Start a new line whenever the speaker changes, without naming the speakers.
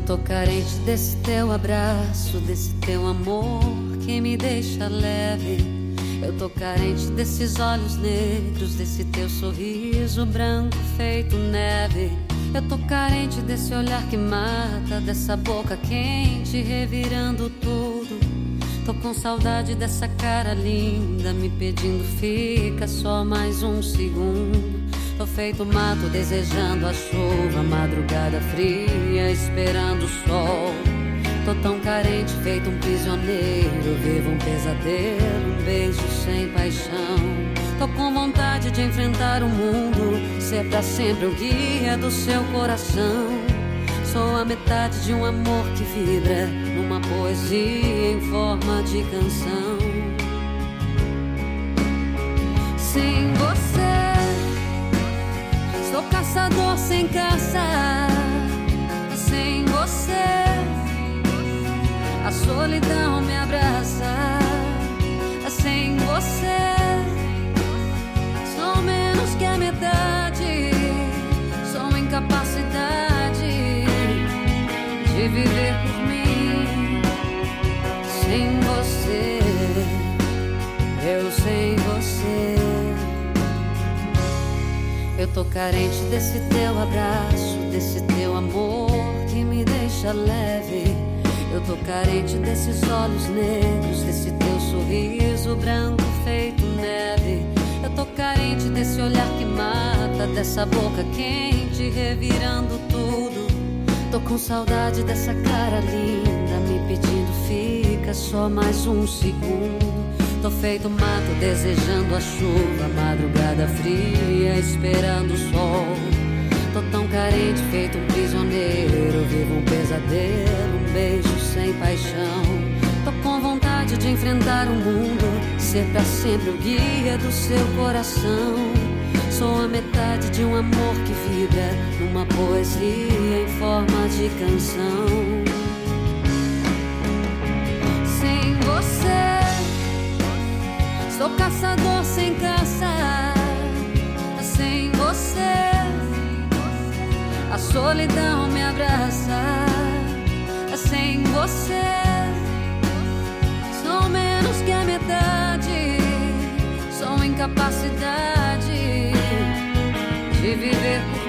Eu tô carente desse teu abraço, desse teu amor que me deixa leve. Eu tô carente desses olhos negros, desse teu sorriso branco feito neve. Eu tô carente desse olhar que mata, dessa boca quente revirando tudo. Tô com saudade dessa cara linda, me pedindo fica só mais um segundo. Tô feito mato desejando a chuva, madrugada fria, esperando o sol. Tô tão carente, feito um prisioneiro, vivo um pesadelo, um beijo sem paixão. Tô com vontade de enfrentar o mundo, ser pra sempre o guia do seu coração. Sou a metade de um amor que vibra numa poesia em forma de canção. Sem você, a solidão me abraça. Sem você que a metade. Sou incapacidade de viver por mim sem você. Eu sem você. Eu tô carente desse teu abraço, desse teu amor que me deixa leve. Eu tô carente desses olhos negros, desse teu sorriso branco feito neve. Eu tô carente desse olhar que mata, dessa boca quente revirando tudo. Tô com saudade dessa cara linda, me pedindo fica só mais um segundo. Tô feito mato desejando a chuva, madrugada fria, esperando o sol. Tô tão carente, feito um prisioneiro, vivo um pesadelo, um beijo sem paixão. Tô com vontade de enfrentar o mundo ser pra sempre o guia do seu coração. Sou a metade de um amor que vibra numa poesia em forma de canção. Sou caçador sem caça. Sem você, a solidão me abraça. Sem você menos que a metade. Sou incapacidade de viver por